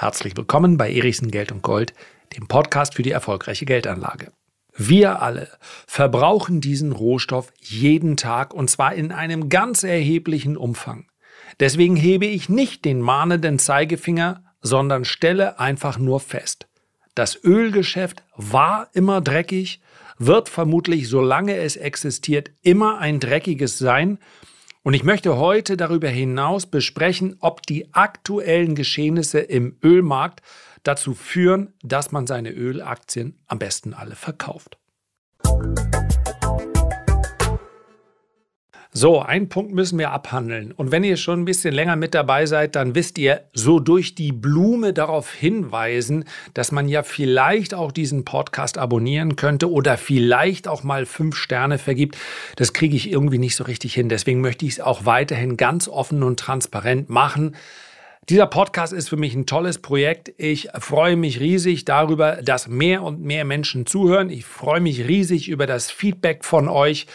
Herzlich willkommen bei Erichsen Geld und Gold, dem Podcast für die erfolgreiche Geldanlage. Wir alle verbrauchen diesen Rohstoff jeden Tag und zwar in einem ganz erheblichen Umfang. Deswegen hebe ich nicht den mahnenden Zeigefinger, sondern stelle einfach nur fest. Das Ölgeschäft war immer dreckig, wird vermutlich, solange es existiert, immer ein dreckiges sein. Und ich möchte heute darüber hinaus besprechen, ob die aktuellen Geschehnisse im Ölmarkt dazu führen, dass man seine Ölaktien am besten alle verkauft. So, einen Punkt müssen wir abhandeln. Und wenn ihr schon ein bisschen länger mit dabei seid, dann wisst ihr, so durch die Blume darauf hinweisen, dass man ja vielleicht auch diesen Podcast abonnieren könnte oder vielleicht auch mal fünf Sterne vergibt. Das kriege ich irgendwie nicht so richtig hin. Deswegen möchte ich es auch weiterhin ganz offen und transparent machen. Dieser Podcast ist für mich ein tolles Projekt. Ich freue mich riesig darüber, dass mehr und mehr Menschen zuhören. Ich freue mich riesig über das Feedback von euch.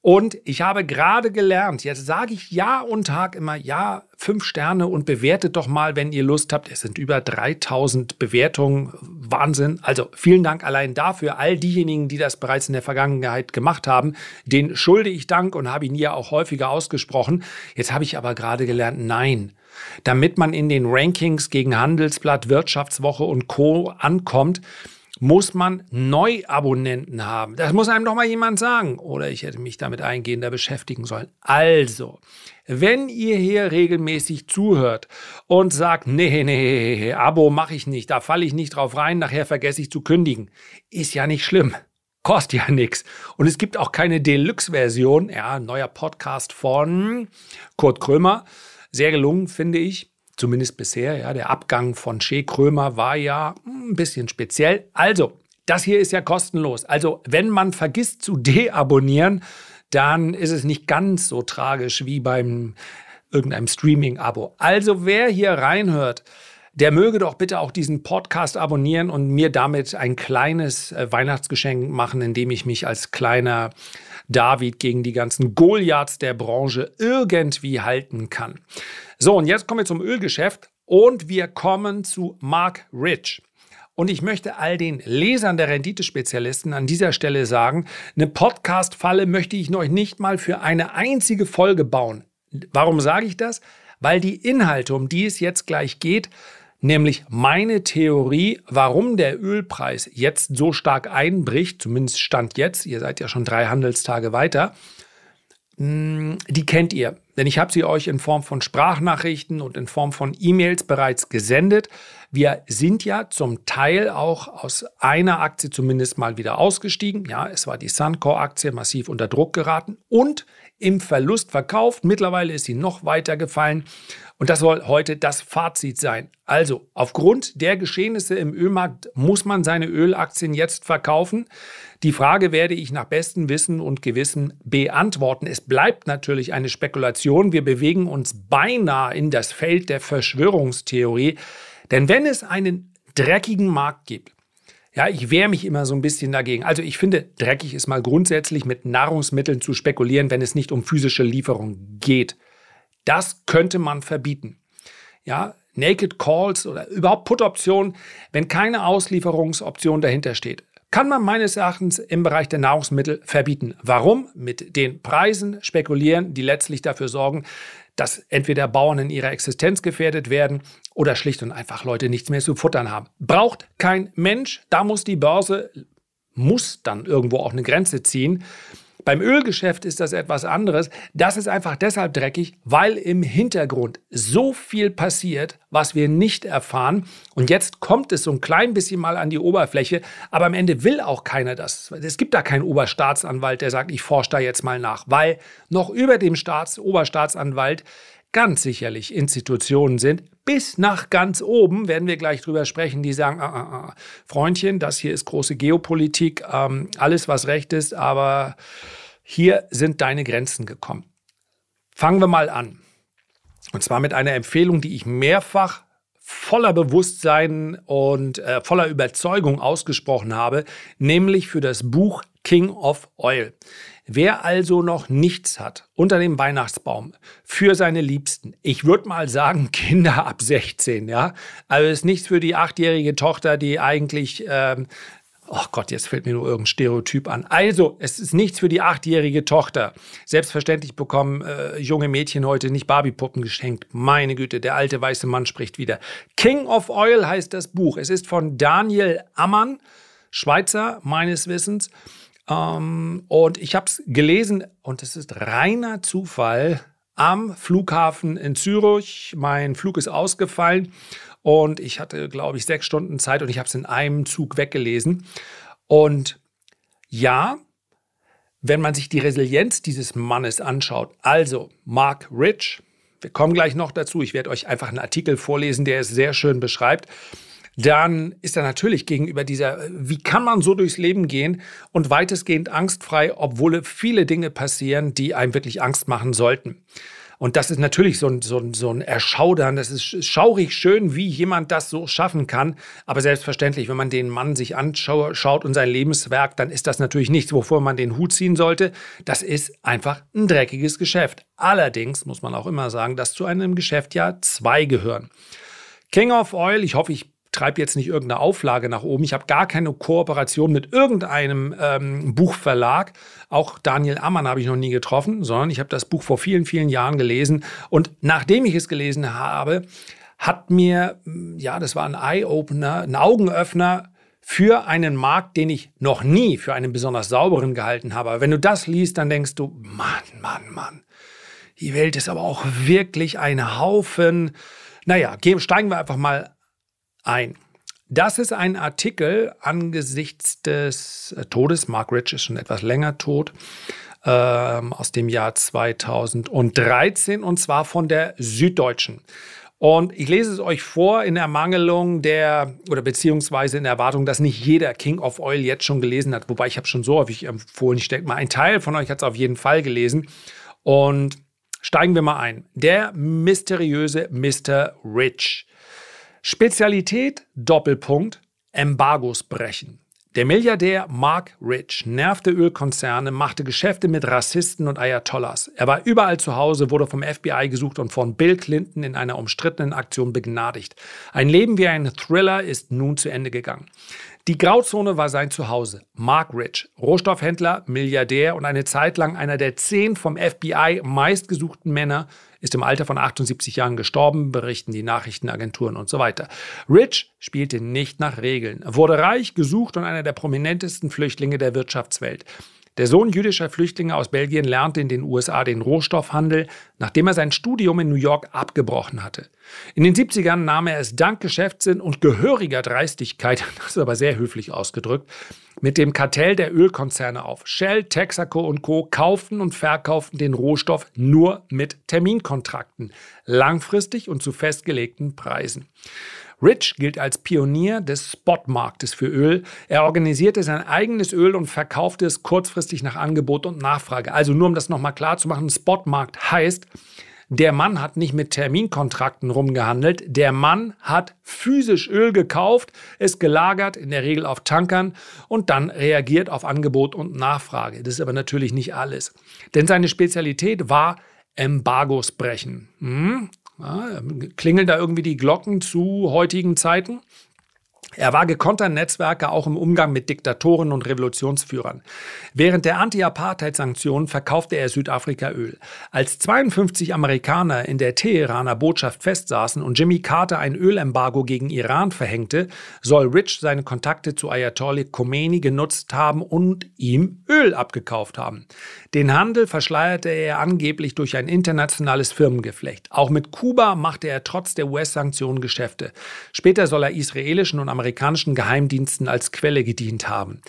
Und ich habe gerade gelernt, jetzt sage ich Ja und Tag immer Ja, fünf Sterne und bewertet doch mal, wenn ihr Lust habt. Es sind über 3000 Bewertungen. Wahnsinn. Also vielen Dank allein dafür. All diejenigen, die das bereits in der Vergangenheit gemacht haben, den schulde ich Dank und habe ihn ja auch häufiger ausgesprochen. Jetzt habe ich aber gerade gelernt, nein. Damit man in den Rankings gegen Handelsblatt, Wirtschaftswoche und Co. ankommt, muss man Neuabonnenten haben. Das muss einem doch mal jemand sagen. Oder ich hätte mich damit eingehender beschäftigen sollen. Also, wenn ihr hier regelmäßig zuhört und sagt, nee, nee, Abo mache ich nicht, da falle ich nicht drauf rein, nachher vergesse ich zu kündigen, ist ja nicht schlimm. Kostet ja nichts. Und es gibt auch keine Deluxe-Version. Ja, neuer Podcast von Kurt Krömer. Sehr gelungen, finde ich zumindest bisher. Ja, der Abgang von Shea Krömer war ja ein bisschen speziell. Also, das hier ist ja kostenlos. Also, wenn man vergisst zu deabonnieren, dann ist es nicht ganz so tragisch wie beim irgendeinem Streaming-Abo. Also, wer hier reinhört, der möge doch bitte auch diesen Podcast abonnieren und mir damit ein kleines äh, Weihnachtsgeschenk machen, indem ich mich als kleiner David gegen die ganzen Goliaths der Branche irgendwie halten kann. So, und jetzt kommen wir zum Ölgeschäft und wir kommen zu Mark Rich. Und ich möchte all den Lesern der Renditespezialisten an dieser Stelle sagen, eine Podcast-Falle möchte ich euch nicht mal für eine einzige Folge bauen. Warum sage ich das? Weil die Inhalte, um die es jetzt gleich geht, nämlich meine Theorie, warum der Ölpreis jetzt so stark einbricht, zumindest stand jetzt, ihr seid ja schon drei Handelstage weiter, mm, die kennt ihr. Denn ich habe sie euch in Form von Sprachnachrichten und in Form von E-Mails bereits gesendet. Wir sind ja zum Teil auch aus einer Aktie zumindest mal wieder ausgestiegen. Ja, es war die Suncore-Aktie massiv unter Druck geraten und im Verlust verkauft. Mittlerweile ist sie noch weiter gefallen. Und das soll heute das Fazit sein. Also, aufgrund der Geschehnisse im Ölmarkt muss man seine Ölaktien jetzt verkaufen. Die Frage werde ich nach bestem Wissen und Gewissen beantworten. Es bleibt natürlich eine Spekulation. Wir bewegen uns beinahe in das Feld der Verschwörungstheorie. Denn wenn es einen dreckigen Markt gibt, ja, ich wehre mich immer so ein bisschen dagegen. Also ich finde, dreckig ist mal grundsätzlich mit Nahrungsmitteln zu spekulieren, wenn es nicht um physische Lieferung geht. Das könnte man verbieten. Ja, Naked Calls oder überhaupt Put-Optionen, wenn keine Auslieferungsoption dahinter steht, kann man meines Erachtens im Bereich der Nahrungsmittel verbieten. Warum? Mit den Preisen spekulieren, die letztlich dafür sorgen, dass entweder Bauern in ihrer Existenz gefährdet werden oder schlicht und einfach Leute nichts mehr zu futtern haben. Braucht kein Mensch, da muss die Börse, muss dann irgendwo auch eine Grenze ziehen. Beim Ölgeschäft ist das etwas anderes. Das ist einfach deshalb dreckig, weil im Hintergrund so viel passiert, was wir nicht erfahren. Und jetzt kommt es so ein klein bisschen mal an die Oberfläche, aber am Ende will auch keiner das. Es gibt da keinen Oberstaatsanwalt, der sagt, ich forsche da jetzt mal nach, weil noch über dem Staats Oberstaatsanwalt ganz sicherlich Institutionen sind, bis nach ganz oben, werden wir gleich drüber sprechen, die sagen, ah, ah, ah, Freundchen, das hier ist große Geopolitik, ähm, alles was recht ist, aber hier sind deine Grenzen gekommen. Fangen wir mal an. Und zwar mit einer Empfehlung, die ich mehrfach voller Bewusstsein und äh, voller Überzeugung ausgesprochen habe, nämlich für das Buch King of Oil. Wer also noch nichts hat unter dem Weihnachtsbaum für seine Liebsten, ich würde mal sagen Kinder ab 16, ja, also ist nichts für die achtjährige Tochter, die eigentlich ähm, Oh Gott, jetzt fällt mir nur irgendein Stereotyp an. Also, es ist nichts für die achtjährige Tochter. Selbstverständlich bekommen äh, junge Mädchen heute nicht Barbiepuppen geschenkt. Meine Güte, der alte weiße Mann spricht wieder. King of Oil heißt das Buch. Es ist von Daniel Ammann, Schweizer meines Wissens. Ähm, und ich habe es gelesen und es ist reiner Zufall am Flughafen in Zürich. Mein Flug ist ausgefallen und ich hatte, glaube ich, sechs Stunden Zeit und ich habe es in einem Zug weggelesen. Und ja, wenn man sich die Resilienz dieses Mannes anschaut, also Mark Rich, wir kommen gleich noch dazu, ich werde euch einfach einen Artikel vorlesen, der es sehr schön beschreibt, dann ist er natürlich gegenüber dieser, wie kann man so durchs Leben gehen und weitestgehend angstfrei, obwohl viele Dinge passieren, die einem wirklich Angst machen sollten. Und das ist natürlich so ein, so ein, so ein Erschaudern. Das ist schaurig schön, wie jemand das so schaffen kann. Aber selbstverständlich, wenn man den Mann sich anschaut und sein Lebenswerk, dann ist das natürlich nichts, wovor man den Hut ziehen sollte. Das ist einfach ein dreckiges Geschäft. Allerdings muss man auch immer sagen, dass zu einem Geschäft ja zwei gehören. King of Oil, ich hoffe, ich treibe jetzt nicht irgendeine Auflage nach oben. Ich habe gar keine Kooperation mit irgendeinem ähm, Buchverlag. Auch Daniel Ammann habe ich noch nie getroffen, sondern ich habe das Buch vor vielen, vielen Jahren gelesen. Und nachdem ich es gelesen habe, hat mir, mm, ja, das war ein Eye-Opener, ein Augenöffner für einen Markt, den ich noch nie für einen besonders sauberen gehalten habe. Aber wenn du das liest, dann denkst du, Mann, Mann, Mann, die Welt ist aber auch wirklich ein Haufen. Naja, steigen wir einfach mal ein. Das ist ein Artikel angesichts des äh, Todes. Mark Rich ist schon etwas länger tot. Ähm, aus dem Jahr 2013 und zwar von der Süddeutschen. Und ich lese es euch vor in Ermangelung der oder beziehungsweise in Erwartung, dass nicht jeder King of Oil jetzt schon gelesen hat. Wobei ich habe schon so häufig empfohlen. Ich denke mal, ein Teil von euch hat es auf jeden Fall gelesen. Und steigen wir mal ein. Der mysteriöse Mr. Rich. Spezialität Doppelpunkt Embargos brechen. Der Milliardär Mark Rich nervte Ölkonzerne, machte Geschäfte mit Rassisten und Ayatollahs. Er war überall zu Hause, wurde vom FBI gesucht und von Bill Clinton in einer umstrittenen Aktion begnadigt. Ein Leben wie ein Thriller ist nun zu Ende gegangen. Die Grauzone war sein Zuhause. Mark Rich, Rohstoffhändler, Milliardär und eine Zeit lang einer der zehn vom FBI meistgesuchten Männer, ist im Alter von 78 Jahren gestorben, berichten die Nachrichtenagenturen und so weiter. Rich spielte nicht nach Regeln, wurde reich, gesucht und einer der prominentesten Flüchtlinge der Wirtschaftswelt. Der Sohn jüdischer Flüchtlinge aus Belgien lernte in den USA den Rohstoffhandel, nachdem er sein Studium in New York abgebrochen hatte. In den 70ern nahm er es dank Geschäftssinn und gehöriger Dreistigkeit, das ist aber sehr höflich ausgedrückt, mit dem Kartell der Ölkonzerne auf. Shell, Texaco und Co. kauften und verkauften den Rohstoff nur mit Terminkontrakten, langfristig und zu festgelegten Preisen. Rich gilt als Pionier des Spotmarktes für Öl. Er organisierte sein eigenes Öl und verkaufte es kurzfristig nach Angebot und Nachfrage. Also nur um das nochmal klar zu machen, Spotmarkt heißt, der Mann hat nicht mit Terminkontrakten rumgehandelt. Der Mann hat physisch Öl gekauft, es gelagert, in der Regel auf Tankern und dann reagiert auf Angebot und Nachfrage. Das ist aber natürlich nicht alles. Denn seine Spezialität war Embargos brechen. Hm? Ja, klingeln da irgendwie die Glocken zu heutigen Zeiten? Er war gekonnter Netzwerker auch im Umgang mit Diktatoren und Revolutionsführern. Während der Anti-Apartheid-Sanktionen verkaufte er Südafrika Öl. Als 52 Amerikaner in der Teheraner Botschaft festsaßen und Jimmy Carter ein Ölembargo gegen Iran verhängte, soll Rich seine Kontakte zu Ayatollah Khomeini genutzt haben und ihm Öl abgekauft haben. Den Handel verschleierte er angeblich durch ein internationales Firmengeflecht. Auch mit Kuba machte er trotz der US-Sanktionen Geschäfte. Später soll er israelischen und amerikanischen Geheimdiensten als Quelle gedient haben.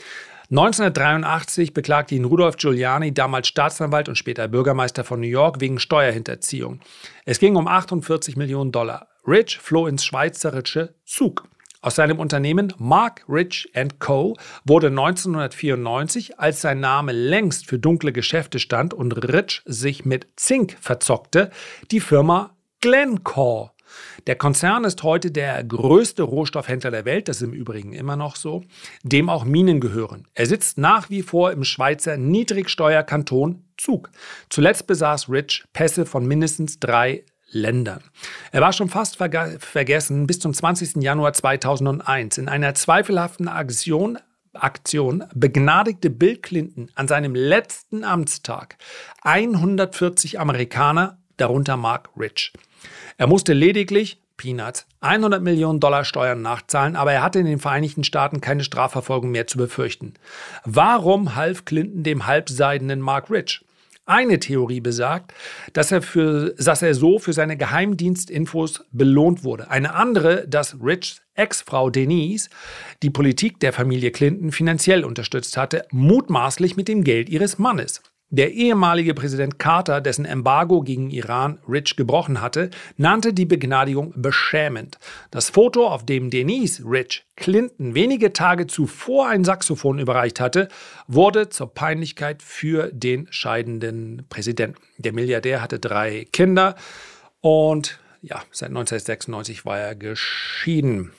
1983 beklagte ihn Rudolf Giuliani, damals Staatsanwalt und später Bürgermeister von New York, wegen Steuerhinterziehung. Es ging um 48 Millionen Dollar. Rich floh ins schweizerische Zug. Aus seinem Unternehmen Mark Rich Co. wurde 1994, als sein Name längst für dunkle Geschäfte stand und Rich sich mit Zink verzockte, die Firma Glencore. Der Konzern ist heute der größte Rohstoffhändler der Welt, das ist im Übrigen immer noch so, dem auch Minen gehören. Er sitzt nach wie vor im Schweizer Niedrigsteuerkanton Zug. Zuletzt besaß Rich Pässe von mindestens drei Ländern. Er war schon fast vergessen bis zum 20. Januar 2001 in einer zweifelhaften Aktion Aktion begnadigte Bill Clinton an seinem letzten Amtstag 140 Amerikaner, darunter Mark Rich. Er musste lediglich Peanuts 100 Millionen Dollar Steuern nachzahlen, aber er hatte in den Vereinigten Staaten keine Strafverfolgung mehr zu befürchten. Warum half Clinton dem halbseidenen Mark Rich? Eine Theorie besagt, dass er, für, dass er so für seine Geheimdienstinfos belohnt wurde. Eine andere, dass Richs Ex-Frau Denise die Politik der Familie Clinton finanziell unterstützt hatte, mutmaßlich mit dem Geld ihres Mannes. Der ehemalige Präsident Carter, dessen Embargo gegen Iran Rich gebrochen hatte, nannte die Begnadigung beschämend. Das Foto, auf dem Denise Rich Clinton wenige Tage zuvor ein Saxophon überreicht hatte, wurde zur Peinlichkeit für den scheidenden Präsidenten. Der Milliardär hatte drei Kinder und ja, seit 1996 war er geschieden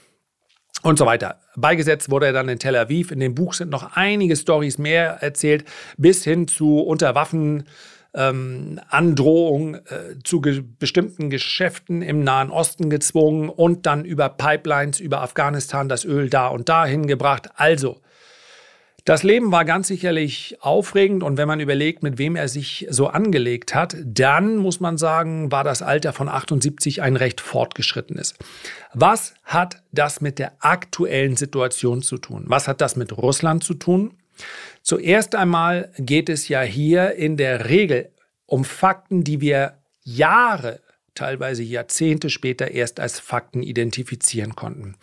und so weiter. Beigesetzt wurde er dann in Tel Aviv. In dem Buch sind noch einige Stories mehr erzählt, bis hin zu Unterwaffen. Ähm, Androhung äh, zu ge bestimmten Geschäften im Nahen Osten gezwungen und dann über Pipelines über Afghanistan das Öl da und dahin gebracht. Also, das Leben war ganz sicherlich aufregend und wenn man überlegt, mit wem er sich so angelegt hat, dann muss man sagen, war das Alter von 78 ein recht fortgeschrittenes. Was hat das mit der aktuellen Situation zu tun? Was hat das mit Russland zu tun? Zuerst einmal geht es ja hier in der Regel um Fakten, die wir Jahre, teilweise Jahrzehnte später erst als Fakten identifizieren konnten.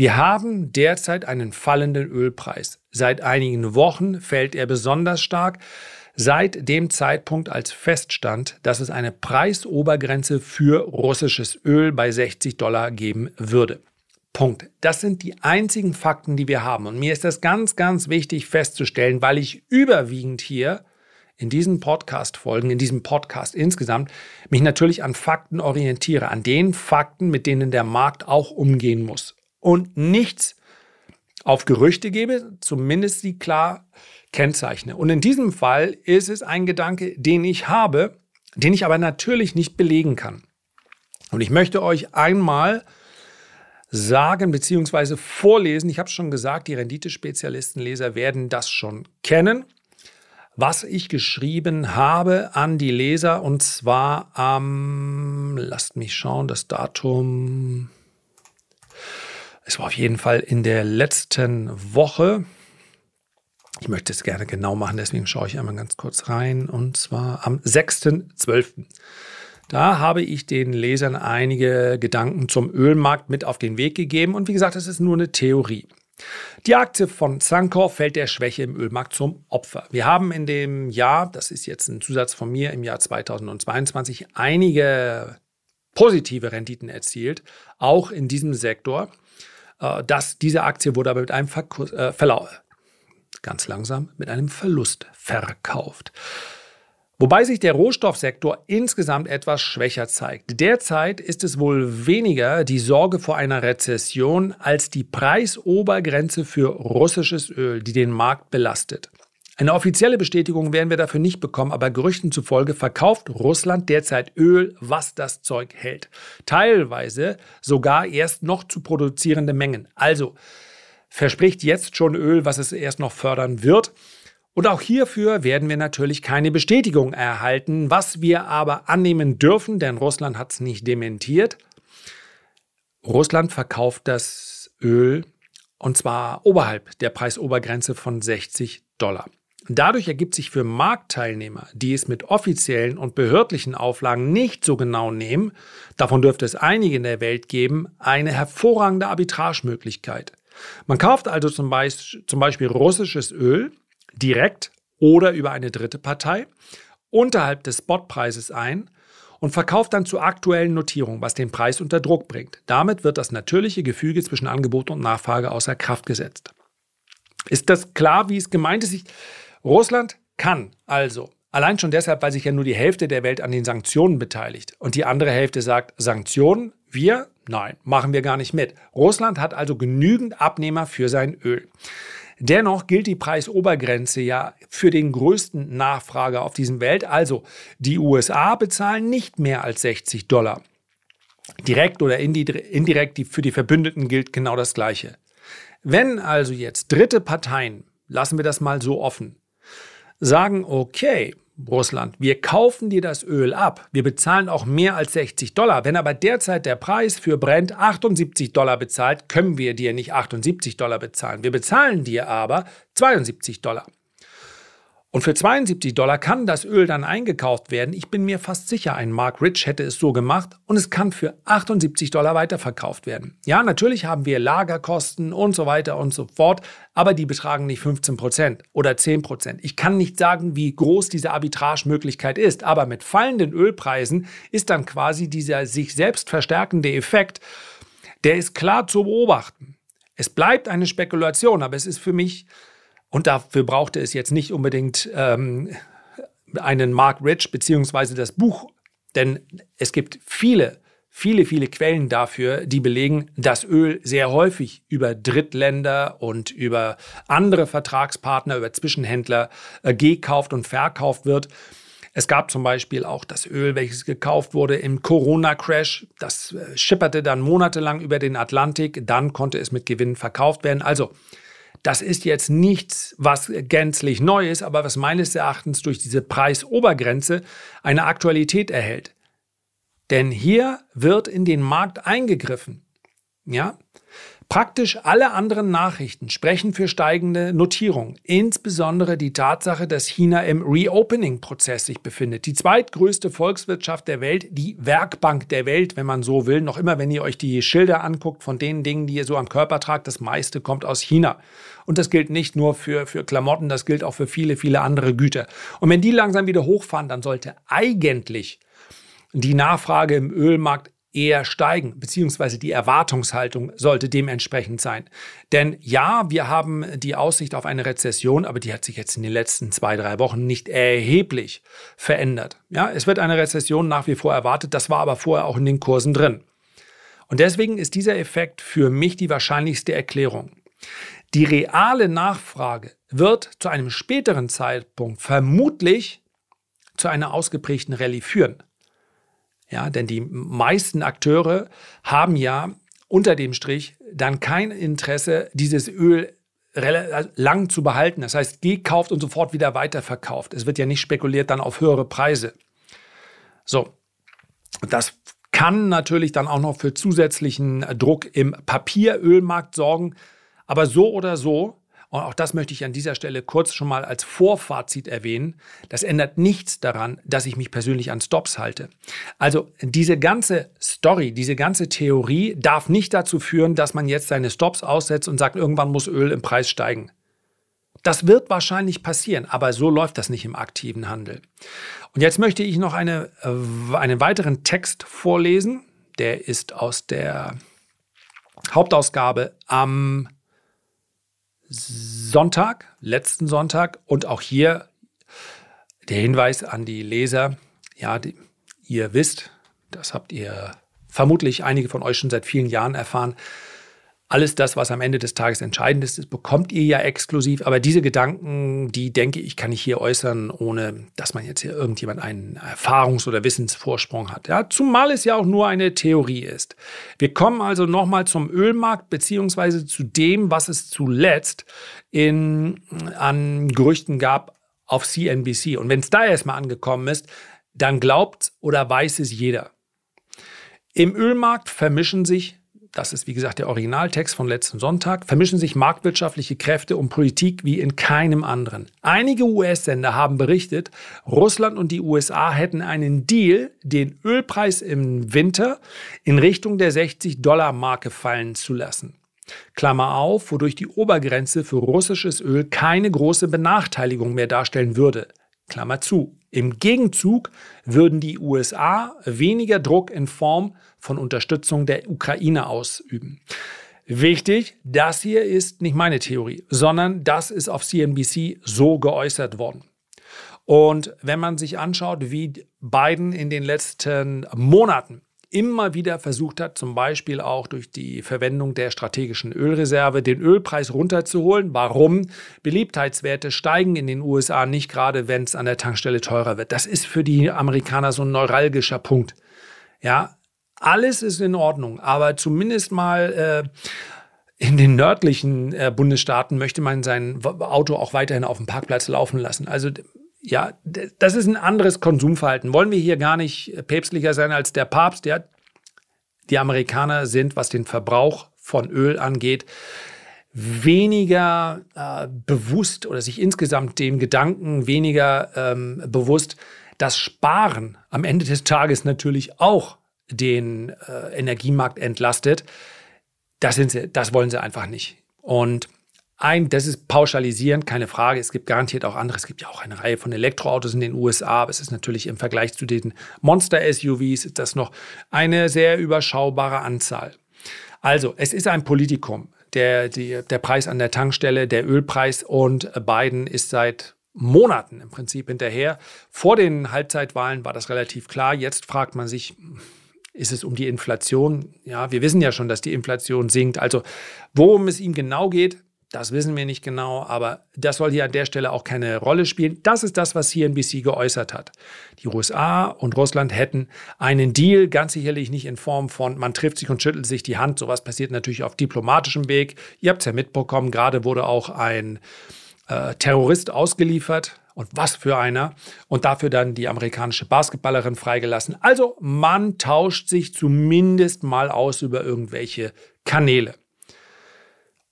Wir haben derzeit einen fallenden Ölpreis. Seit einigen Wochen fällt er besonders stark. Seit dem Zeitpunkt, als feststand, dass es eine Preisobergrenze für russisches Öl bei 60 Dollar geben würde. Punkt. Das sind die einzigen Fakten, die wir haben. Und mir ist das ganz, ganz wichtig festzustellen, weil ich überwiegend hier in diesen Podcast-Folgen, in diesem Podcast insgesamt, mich natürlich an Fakten orientiere, an den Fakten, mit denen der Markt auch umgehen muss und nichts auf Gerüchte gebe, zumindest sie klar kennzeichne. Und in diesem Fall ist es ein Gedanke, den ich habe, den ich aber natürlich nicht belegen kann. Und ich möchte euch einmal sagen bzw. vorlesen, ich habe es schon gesagt, die Renditespezialistenleser werden das schon kennen, was ich geschrieben habe an die Leser und zwar am, lasst mich schauen, das Datum es war auf jeden Fall in der letzten Woche. Ich möchte es gerne genau machen, deswegen schaue ich einmal ganz kurz rein. Und zwar am 6.12. Da habe ich den Lesern einige Gedanken zum Ölmarkt mit auf den Weg gegeben. Und wie gesagt, es ist nur eine Theorie. Die Aktie von Sancor fällt der Schwäche im Ölmarkt zum Opfer. Wir haben in dem Jahr, das ist jetzt ein Zusatz von mir, im Jahr 2022 einige positive Renditen erzielt, auch in diesem Sektor. Äh, dass diese Aktie wurde aber mit einem Verku äh, Verlauf, ganz langsam, mit einem Verlust verkauft. Wobei sich der Rohstoffsektor insgesamt etwas schwächer zeigt. Derzeit ist es wohl weniger die Sorge vor einer Rezession als die Preisobergrenze für russisches Öl, die den Markt belastet. Eine offizielle Bestätigung werden wir dafür nicht bekommen, aber Gerüchten zufolge verkauft Russland derzeit Öl, was das Zeug hält. Teilweise sogar erst noch zu produzierende Mengen. Also verspricht jetzt schon Öl, was es erst noch fördern wird. Und auch hierfür werden wir natürlich keine Bestätigung erhalten, was wir aber annehmen dürfen, denn Russland hat es nicht dementiert. Russland verkauft das Öl und zwar oberhalb der Preisobergrenze von 60 Dollar. Dadurch ergibt sich für Marktteilnehmer, die es mit offiziellen und behördlichen Auflagen nicht so genau nehmen, davon dürfte es einige in der Welt geben, eine hervorragende Arbitragemöglichkeit. Man kauft also zum Beispiel, russisches Öl direkt oder über eine dritte Partei unterhalb des Spotpreises ein und verkauft dann zur aktuellen Notierung, was den Preis unter Druck bringt. Damit wird das natürliche Gefüge zwischen Angebot und Nachfrage außer Kraft gesetzt. Ist das klar, wie es gemeint ist? Ich Russland kann also, allein schon deshalb, weil sich ja nur die Hälfte der Welt an den Sanktionen beteiligt und die andere Hälfte sagt, Sanktionen Wir? Nein, machen wir gar nicht mit. Russland hat also genügend Abnehmer für sein Öl. Dennoch gilt die Preisobergrenze ja für den größten Nachfrager auf diesem Welt. Also die USA bezahlen nicht mehr als 60 Dollar. Direkt oder indirekt für die Verbündeten gilt genau das Gleiche. Wenn also jetzt dritte Parteien, lassen wir das mal so offen, sagen, okay, Russland, wir kaufen dir das Öl ab, wir bezahlen auch mehr als 60 Dollar. Wenn aber derzeit der Preis für Brent 78 Dollar bezahlt, können wir dir nicht 78 Dollar bezahlen. Wir bezahlen dir aber 72 Dollar. Und für 72 Dollar kann das Öl dann eingekauft werden. Ich bin mir fast sicher, ein Mark Rich hätte es so gemacht und es kann für 78 Dollar weiterverkauft werden. Ja, natürlich haben wir Lagerkosten und so weiter und so fort, aber die betragen nicht 15 Prozent oder 10 Prozent. Ich kann nicht sagen, wie groß diese Arbitragemöglichkeit ist, aber mit fallenden Ölpreisen ist dann quasi dieser sich selbst verstärkende Effekt, der ist klar zu beobachten. Es bleibt eine Spekulation, aber es ist für mich und dafür brauchte es jetzt nicht unbedingt ähm, einen Mark Rich beziehungsweise das Buch, denn es gibt viele, viele, viele Quellen dafür, die belegen, dass Öl sehr häufig über Drittländer und über andere Vertragspartner, über Zwischenhändler äh, gekauft und verkauft wird. Es gab zum Beispiel auch das Öl, welches gekauft wurde im Corona-Crash. Das äh, schipperte dann monatelang über den Atlantik. Dann konnte es mit Gewinn verkauft werden. Also das ist jetzt nichts, was gänzlich neu ist, aber was meines Erachtens durch diese Preisobergrenze eine Aktualität erhält. Denn hier wird in den Markt eingegriffen. Ja? Praktisch alle anderen Nachrichten sprechen für steigende Notierungen, insbesondere die Tatsache, dass China im Reopening-Prozess sich befindet. Die zweitgrößte Volkswirtschaft der Welt, die Werkbank der Welt, wenn man so will. Noch immer, wenn ihr euch die Schilder anguckt von den Dingen, die ihr so am Körper tragt, das meiste kommt aus China. Und das gilt nicht nur für, für Klamotten, das gilt auch für viele, viele andere Güter. Und wenn die langsam wieder hochfahren, dann sollte eigentlich die Nachfrage im Ölmarkt eher steigen, beziehungsweise die Erwartungshaltung sollte dementsprechend sein. Denn ja, wir haben die Aussicht auf eine Rezession, aber die hat sich jetzt in den letzten zwei, drei Wochen nicht erheblich verändert. Ja, es wird eine Rezession nach wie vor erwartet, das war aber vorher auch in den Kursen drin. Und deswegen ist dieser Effekt für mich die wahrscheinlichste Erklärung. Die reale Nachfrage wird zu einem späteren Zeitpunkt vermutlich zu einer ausgeprägten Rallye führen. Ja, denn die meisten Akteure haben ja unter dem Strich dann kein Interesse, dieses Öl lang zu behalten. Das heißt, gekauft und sofort wieder weiterverkauft. Es wird ja nicht spekuliert dann auf höhere Preise. So, das kann natürlich dann auch noch für zusätzlichen Druck im Papierölmarkt sorgen. Aber so oder so und auch das möchte ich an dieser Stelle kurz schon mal als Vorfazit erwähnen. Das ändert nichts daran, dass ich mich persönlich an Stops halte. Also diese ganze Story, diese ganze Theorie darf nicht dazu führen, dass man jetzt seine Stops aussetzt und sagt, irgendwann muss Öl im Preis steigen. Das wird wahrscheinlich passieren, aber so läuft das nicht im aktiven Handel. Und jetzt möchte ich noch eine, äh, einen weiteren Text vorlesen. Der ist aus der Hauptausgabe am Sonntag, letzten Sonntag. Und auch hier der Hinweis an die Leser, ja, die, ihr wisst, das habt ihr vermutlich einige von euch schon seit vielen Jahren erfahren, alles das, was am Ende des Tages entscheidend ist, bekommt ihr ja exklusiv. Aber diese Gedanken, die denke ich, kann ich hier äußern, ohne dass man jetzt hier irgendjemand einen Erfahrungs- oder Wissensvorsprung hat. Ja, zumal es ja auch nur eine Theorie ist. Wir kommen also nochmal zum Ölmarkt, beziehungsweise zu dem, was es zuletzt in, an Gerüchten gab auf CNBC. Und wenn es da erstmal angekommen ist, dann glaubt oder weiß es jeder. Im Ölmarkt vermischen sich das ist wie gesagt der Originaltext von letzten Sonntag, vermischen sich marktwirtschaftliche Kräfte und Politik wie in keinem anderen. Einige US-Sender haben berichtet, Russland und die USA hätten einen Deal, den Ölpreis im Winter in Richtung der 60-Dollar-Marke fallen zu lassen. Klammer auf, wodurch die Obergrenze für russisches Öl keine große Benachteiligung mehr darstellen würde. Klammer zu. Im Gegenzug würden die USA weniger Druck in Form von Unterstützung der Ukraine ausüben. Wichtig, das hier ist nicht meine Theorie, sondern das ist auf CNBC so geäußert worden. Und wenn man sich anschaut, wie Biden in den letzten Monaten immer wieder versucht hat, zum Beispiel auch durch die Verwendung der strategischen Ölreserve, den Ölpreis runterzuholen. Warum? Beliebtheitswerte steigen in den USA nicht gerade, wenn es an der Tankstelle teurer wird. Das ist für die Amerikaner so ein neuralgischer Punkt. Ja, alles ist in Ordnung, aber zumindest mal äh, in den nördlichen äh, Bundesstaaten möchte man sein Auto auch weiterhin auf dem Parkplatz laufen lassen. Also ja, das ist ein anderes Konsumverhalten. Wollen wir hier gar nicht päpstlicher sein als der Papst? Ja, die Amerikaner sind, was den Verbrauch von Öl angeht, weniger äh, bewusst oder sich insgesamt dem Gedanken weniger ähm, bewusst, dass Sparen am Ende des Tages natürlich auch den äh, Energiemarkt entlastet. Das, sind sie, das wollen sie einfach nicht. Und ein, das ist pauschalisierend, keine Frage. Es gibt garantiert auch andere. Es gibt ja auch eine Reihe von Elektroautos in den USA, aber es ist natürlich im Vergleich zu den Monster-SUVs das noch eine sehr überschaubare Anzahl. Also, es ist ein Politikum. Der, die, der Preis an der Tankstelle, der Ölpreis und Biden ist seit Monaten im Prinzip hinterher. Vor den Halbzeitwahlen war das relativ klar. Jetzt fragt man sich, ist es um die Inflation? Ja, wir wissen ja schon, dass die Inflation sinkt. Also, worum es ihm genau geht, das wissen wir nicht genau, aber das soll hier an der Stelle auch keine Rolle spielen. Das ist das, was CNBC geäußert hat. Die USA und Russland hätten einen Deal, ganz sicherlich nicht in Form von, man trifft sich und schüttelt sich die Hand. Sowas passiert natürlich auf diplomatischem Weg. Ihr habt es ja mitbekommen, gerade wurde auch ein äh, Terrorist ausgeliefert. Und was für einer. Und dafür dann die amerikanische Basketballerin freigelassen. Also man tauscht sich zumindest mal aus über irgendwelche Kanäle.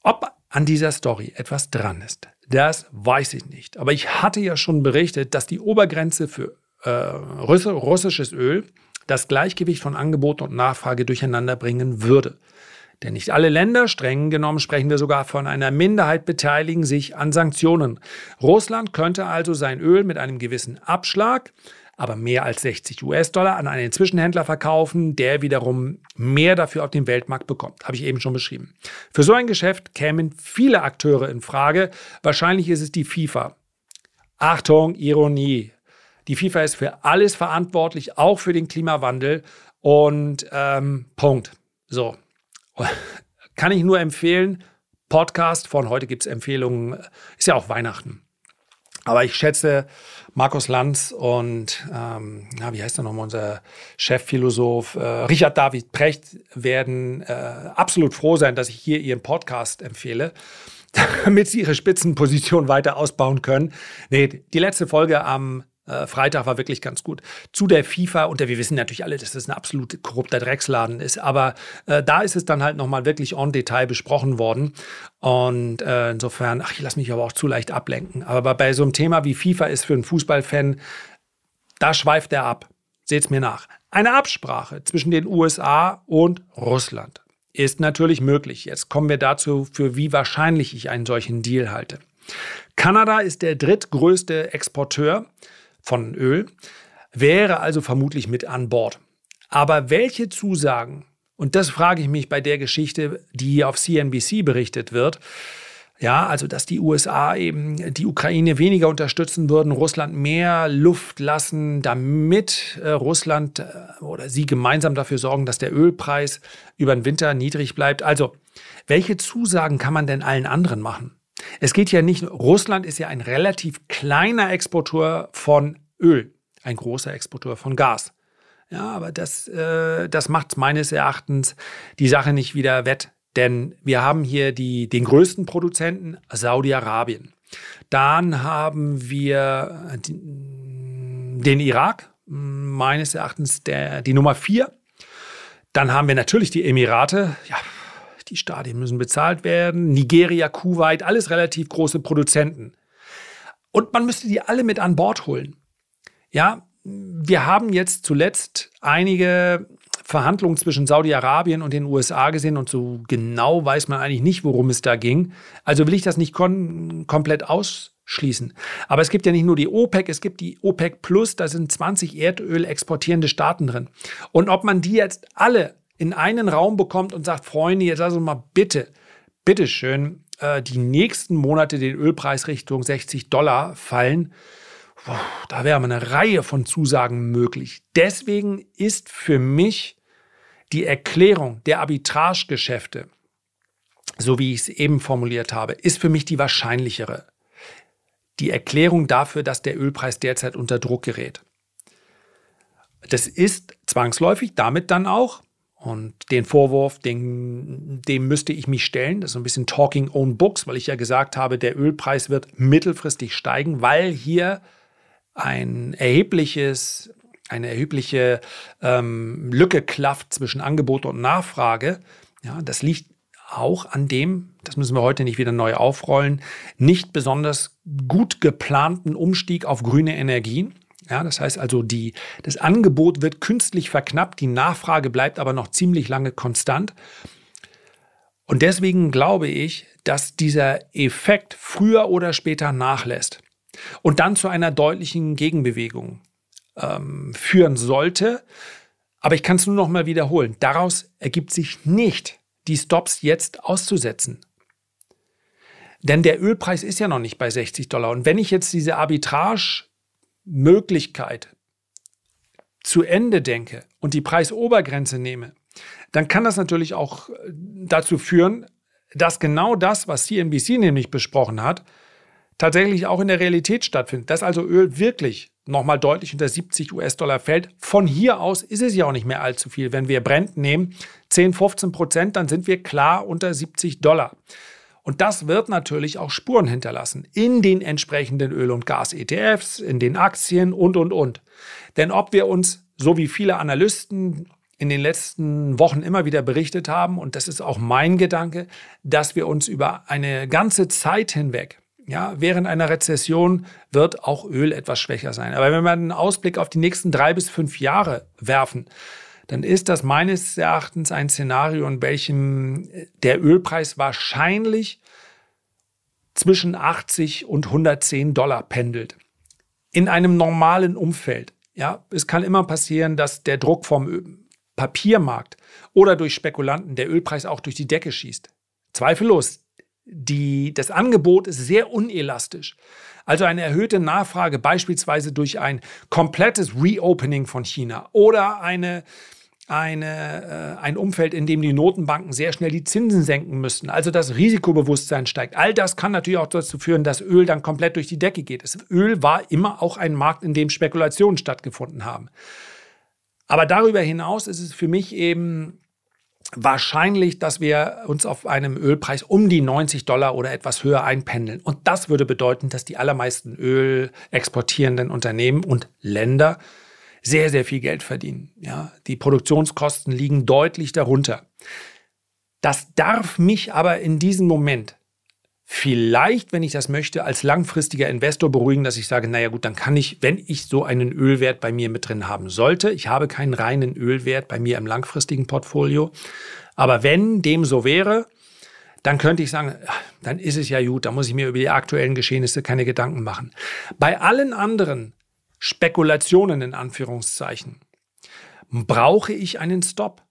Ob an dieser Story etwas dran ist. Das weiß ich nicht. Aber ich hatte ja schon berichtet, dass die Obergrenze für äh, russisches Öl das Gleichgewicht von Angebot und Nachfrage durcheinander bringen würde. Denn nicht alle Länder, streng genommen sprechen wir sogar von einer Minderheit, beteiligen sich an Sanktionen. Russland könnte also sein Öl mit einem gewissen Abschlag aber mehr als 60 US-Dollar an einen Zwischenhändler verkaufen, der wiederum mehr dafür auf dem Weltmarkt bekommt. Habe ich eben schon beschrieben. Für so ein Geschäft kämen viele Akteure in Frage. Wahrscheinlich ist es die FIFA. Achtung, Ironie. Die FIFA ist für alles verantwortlich, auch für den Klimawandel. Und ähm, Punkt. So. Kann ich nur empfehlen. Podcast von heute gibt es Empfehlungen. Ist ja auch Weihnachten. Aber ich schätze, Markus Lanz und, ähm, na, wie heißt er nochmal, unser Chefphilosoph, äh, Richard David Precht werden äh, absolut froh sein, dass ich hier ihren Podcast empfehle, damit sie ihre Spitzenposition weiter ausbauen können. Nee, die letzte Folge am Freitag war wirklich ganz gut. Zu der FIFA, und wir wissen natürlich alle, dass das ein absolut korrupter Drecksladen ist, aber äh, da ist es dann halt nochmal wirklich en Detail besprochen worden. Und äh, insofern, ach, ich lasse mich aber auch zu leicht ablenken. Aber bei so einem Thema wie FIFA ist für einen Fußballfan, da schweift er ab. Seht's mir nach. Eine Absprache zwischen den USA und Russland ist natürlich möglich. Jetzt kommen wir dazu, für wie wahrscheinlich ich einen solchen Deal halte. Kanada ist der drittgrößte Exporteur von Öl, wäre also vermutlich mit an Bord. Aber welche Zusagen, und das frage ich mich bei der Geschichte, die auf CNBC berichtet wird, ja, also dass die USA eben die Ukraine weniger unterstützen würden, Russland mehr Luft lassen, damit äh, Russland äh, oder sie gemeinsam dafür sorgen, dass der Ölpreis über den Winter niedrig bleibt. Also, welche Zusagen kann man denn allen anderen machen? Es geht ja nicht, Russland ist ja ein relativ kleiner Exporteur von Öl, ein großer Exporteur von Gas. Ja, aber das, äh, das macht meines Erachtens die Sache nicht wieder wett, denn wir haben hier die, den größten Produzenten, Saudi-Arabien. Dann haben wir den Irak, meines Erachtens der, die Nummer vier. Dann haben wir natürlich die Emirate, ja, die Stadien müssen bezahlt werden. Nigeria, Kuwait, alles relativ große Produzenten. Und man müsste die alle mit an Bord holen. Ja, wir haben jetzt zuletzt einige Verhandlungen zwischen Saudi-Arabien und den USA gesehen und so genau weiß man eigentlich nicht, worum es da ging. Also will ich das nicht komplett ausschließen. Aber es gibt ja nicht nur die OPEC, es gibt die OPEC Plus, da sind 20 Erdöl exportierende Staaten drin. Und ob man die jetzt alle in einen Raum bekommt und sagt, Freunde, jetzt lass uns mal bitte, bitteschön, äh, die nächsten Monate den Ölpreis Richtung 60 Dollar fallen, da wäre eine Reihe von Zusagen möglich. Deswegen ist für mich Die Erklärung der Arbitragegeschäfte, so wie ich es eben formuliert habe, ist für mich die wahrscheinlichere. Die Erklärung dafür, dass der Ölpreis derzeit unter Druck gerät. Das ist zwangsläufig damit dann auch, und den Vorwurf, den, dem müsste ich mich stellen, das ist so ein bisschen Talking Own Books, weil ich ja gesagt habe, der Ölpreis wird mittelfristig steigen, weil hier ein erhebliches, eine erhebliche ähm, Lücke klafft zwischen Angebot und Nachfrage. Ja, das liegt auch an dem, das müssen wir heute nicht wieder neu aufrollen, nicht besonders gut geplanten Umstieg auf grüne Energien. Ja, das heißt also, die, das Angebot wird künstlich verknappt, die Nachfrage bleibt aber noch ziemlich lange konstant. Und deswegen glaube ich, dass dieser Effekt früher oder später nachlässt und dann zu einer deutlichen Gegenbewegung ähm, führen sollte. Aber ich kann es nur noch mal wiederholen. Daraus ergibt sich nicht, die Stops jetzt auszusetzen. Denn der Ölpreis ist ja noch nicht bei 60 Dollar. Und wenn ich jetzt diese Arbitrage-Möglichkeit zu Ende denke und die Preisobergrenze nehme, dann kann das natürlich auch dazu führen, dass genau das, was CNBC nämlich besprochen hat, tatsächlich auch in der Realität stattfindet. Dass also Öl wirklich nochmal deutlich unter 70 US-Dollar fällt. Von hier aus ist es ja auch nicht mehr allzu viel. Wenn wir Brent nehmen, 10, 15 Prozent, dann sind wir klar unter 70 Dollar. Und das wird natürlich auch Spuren hinterlassen in den entsprechenden Öl- und Gas-ETFs, in den Aktien und, und, und. Denn ob wir uns, so wie viele Analysten in den letzten Wochen immer wieder berichtet haben, und das ist auch mein Gedanke, dass wir uns über eine ganze Zeit hinweg ja, während einer Rezession wird auch Öl etwas schwächer sein. Aber wenn wir einen Ausblick auf die nächsten drei bis fünf Jahre werfen, dann ist das meines Erachtens ein Szenario, in welchem der Ölpreis wahrscheinlich zwischen 80 und 110 Dollar pendelt. In einem normalen Umfeld. Ja, es kann immer passieren, dass der Druck vom Papiermarkt oder durch Spekulanten der Ölpreis auch durch die Decke schießt. Zweifellos, die, das Angebot ist sehr unelastisch. Also eine erhöhte Nachfrage beispielsweise durch ein komplettes Reopening von China oder eine, eine, äh, ein Umfeld, in dem die Notenbanken sehr schnell die Zinsen senken müssten, also das Risikobewusstsein steigt. All das kann natürlich auch dazu führen, dass Öl dann komplett durch die Decke geht. Das Öl war immer auch ein Markt, in dem Spekulationen stattgefunden haben. Aber darüber hinaus ist es für mich eben wahrscheinlich, dass wir uns auf einem Ölpreis um die 90 Dollar oder etwas höher einpendeln. Und das würde bedeuten, dass die allermeisten Öl exportierenden Unternehmen und Länder sehr, sehr viel Geld verdienen. Ja, die Produktionskosten liegen deutlich darunter. Das darf mich aber in diesem Moment vielleicht, wenn ich das möchte, als langfristiger Investor beruhigen, dass ich sage, naja gut, dann kann ich, wenn ich so einen Ölwert bei mir mit drin haben sollte, ich habe keinen reinen Ölwert bei mir im langfristigen Portfolio, aber wenn dem so wäre, dann könnte ich sagen, dann ist es ja gut, da muss ich mir über die aktuellen Geschehnisse keine Gedanken machen. Bei allen anderen Spekulationen in Anführungszeichen brauche ich einen Stop.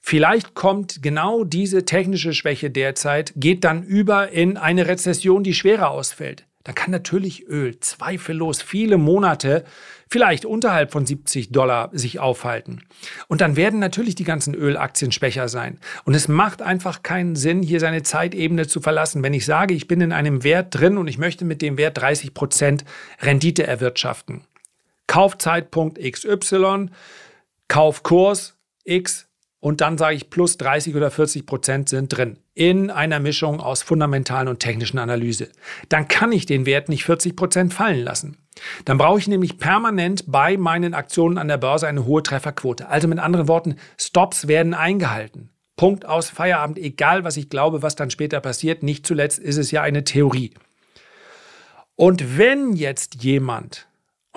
Vielleicht kommt genau diese technische Schwäche derzeit, geht dann über in eine Rezession, die schwerer ausfällt. Dann kann natürlich Öl zweifellos viele Monate vielleicht unterhalb von 70 Dollar sich aufhalten. Und dann werden natürlich die ganzen Ölaktien schwächer sein. Und es macht einfach keinen Sinn, hier seine Zeitebene zu verlassen. Wenn ich sage, ich bin in einem Wert drin und ich möchte mit dem Wert 30 Prozent Rendite erwirtschaften. Kaufzeitpunkt XY, Kaufkurs X, und dann sage ich, plus 30 oder 40 Prozent sind drin in einer Mischung aus fundamentalen und technischen Analyse. Dann kann ich den Wert nicht 40 Prozent fallen lassen. Dann brauche ich nämlich permanent bei meinen Aktionen an der Börse eine hohe Trefferquote. Also mit anderen Worten, Stops werden eingehalten. Punkt aus Feierabend, egal was ich glaube, was dann später passiert. Nicht zuletzt ist es ja eine Theorie. Und wenn jetzt jemand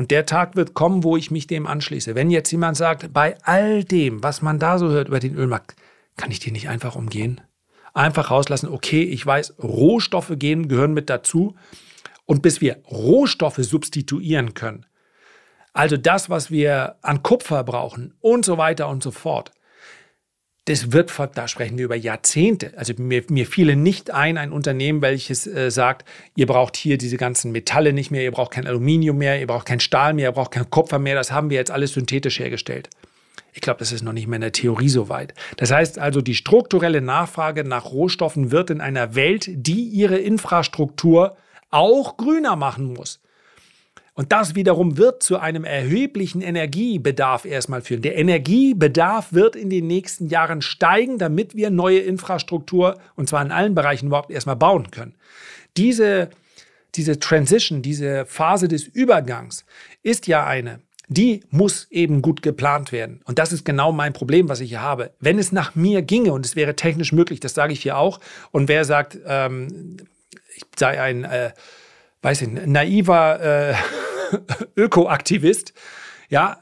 und der Tag wird kommen, wo ich mich dem anschließe. Wenn jetzt jemand sagt, bei all dem, was man da so hört über den Ölmarkt, kann ich den nicht einfach umgehen? Einfach rauslassen, okay, ich weiß, Rohstoffe gehen, gehören mit dazu. Und bis wir Rohstoffe substituieren können, also das, was wir an Kupfer brauchen und so weiter und so fort, das wird, da sprechen wir über Jahrzehnte. Also mir, mir fiele nicht ein, ein Unternehmen, welches äh, sagt, ihr braucht hier diese ganzen Metalle nicht mehr, ihr braucht kein Aluminium mehr, ihr braucht kein Stahl mehr, ihr braucht kein Kupfer mehr, das haben wir jetzt alles synthetisch hergestellt. Ich glaube, das ist noch nicht mehr in der Theorie so weit. Das heißt also, die strukturelle Nachfrage nach Rohstoffen wird in einer Welt, die ihre Infrastruktur auch grüner machen muss. Und das wiederum wird zu einem erheblichen Energiebedarf erstmal führen. Der Energiebedarf wird in den nächsten Jahren steigen, damit wir neue Infrastruktur, und zwar in allen Bereichen überhaupt erstmal bauen können. Diese, diese Transition, diese Phase des Übergangs ist ja eine, die muss eben gut geplant werden. Und das ist genau mein Problem, was ich hier habe. Wenn es nach mir ginge und es wäre technisch möglich, das sage ich hier auch, und wer sagt, ähm, ich sei ein, äh, weiß ich, naiver äh, Ökoaktivist, ja,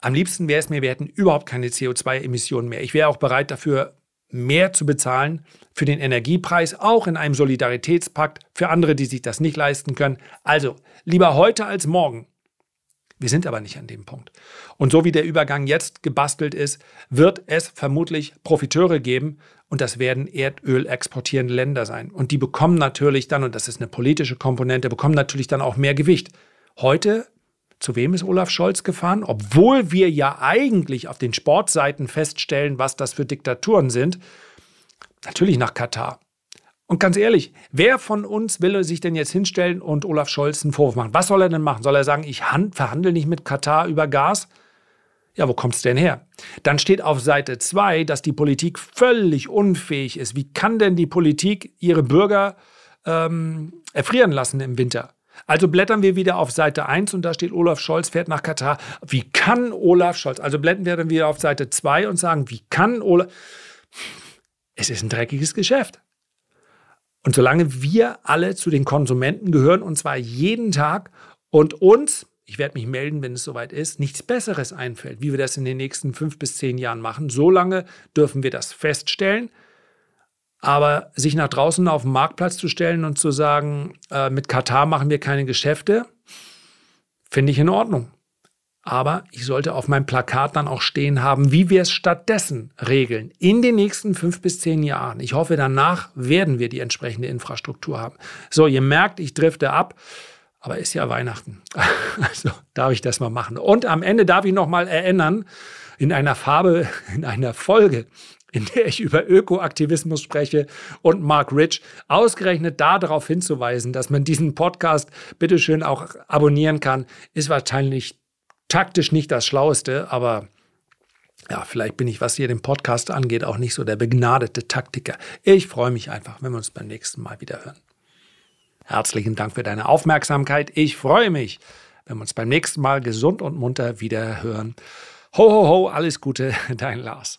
am liebsten wäre es mir, wir hätten überhaupt keine CO2-Emissionen mehr. Ich wäre auch bereit dafür, mehr zu bezahlen für den Energiepreis, auch in einem Solidaritätspakt für andere, die sich das nicht leisten können. Also lieber heute als morgen. Wir sind aber nicht an dem Punkt. Und so wie der Übergang jetzt gebastelt ist, wird es vermutlich Profiteure geben und das werden Erdöl exportierende Länder sein. Und die bekommen natürlich dann, und das ist eine politische Komponente, bekommen natürlich dann auch mehr Gewicht. Heute, zu wem ist Olaf Scholz gefahren? Obwohl wir ja eigentlich auf den Sportseiten feststellen, was das für Diktaturen sind. Natürlich nach Katar. Und ganz ehrlich, wer von uns will sich denn jetzt hinstellen und Olaf Scholz einen Vorwurf machen? Was soll er denn machen? Soll er sagen, ich verhandle nicht mit Katar über Gas? Ja, wo kommt es denn her? Dann steht auf Seite 2, dass die Politik völlig unfähig ist. Wie kann denn die Politik ihre Bürger ähm, erfrieren lassen im Winter? Also blättern wir wieder auf Seite 1 und da steht Olaf Scholz fährt nach Katar. Wie kann Olaf Scholz? Also blenden wir dann wieder auf Seite 2 und sagen, wie kann Olaf. Es ist ein dreckiges Geschäft. Und solange wir alle zu den Konsumenten gehören, und zwar jeden Tag, und uns, ich werde mich melden, wenn es soweit ist, nichts Besseres einfällt, wie wir das in den nächsten fünf bis zehn Jahren machen, solange dürfen wir das feststellen. Aber sich nach draußen auf den Marktplatz zu stellen und zu sagen, äh, mit Katar machen wir keine Geschäfte, finde ich in Ordnung. Aber ich sollte auf meinem Plakat dann auch stehen haben, wie wir es stattdessen regeln in den nächsten fünf bis zehn Jahren. Ich hoffe, danach werden wir die entsprechende Infrastruktur haben. So, ihr merkt, ich drifte ab. Aber ist ja Weihnachten. Also darf ich das mal machen. Und am Ende darf ich noch mal erinnern, in einer Farbe, in einer Folge, in der ich über Ökoaktivismus spreche und Mark Rich, ausgerechnet darauf hinzuweisen, dass man diesen Podcast bitteschön auch abonnieren kann, ist wahrscheinlich taktisch nicht das Schlaueste, aber ja, vielleicht bin ich, was hier den Podcast angeht, auch nicht so der begnadete Taktiker. Ich freue mich einfach, wenn wir uns beim nächsten Mal wieder hören. Herzlichen Dank für deine Aufmerksamkeit. Ich freue mich, wenn wir uns beim nächsten Mal gesund und munter wieder hören. Ho, ho, ho, alles Gute, dein Lars.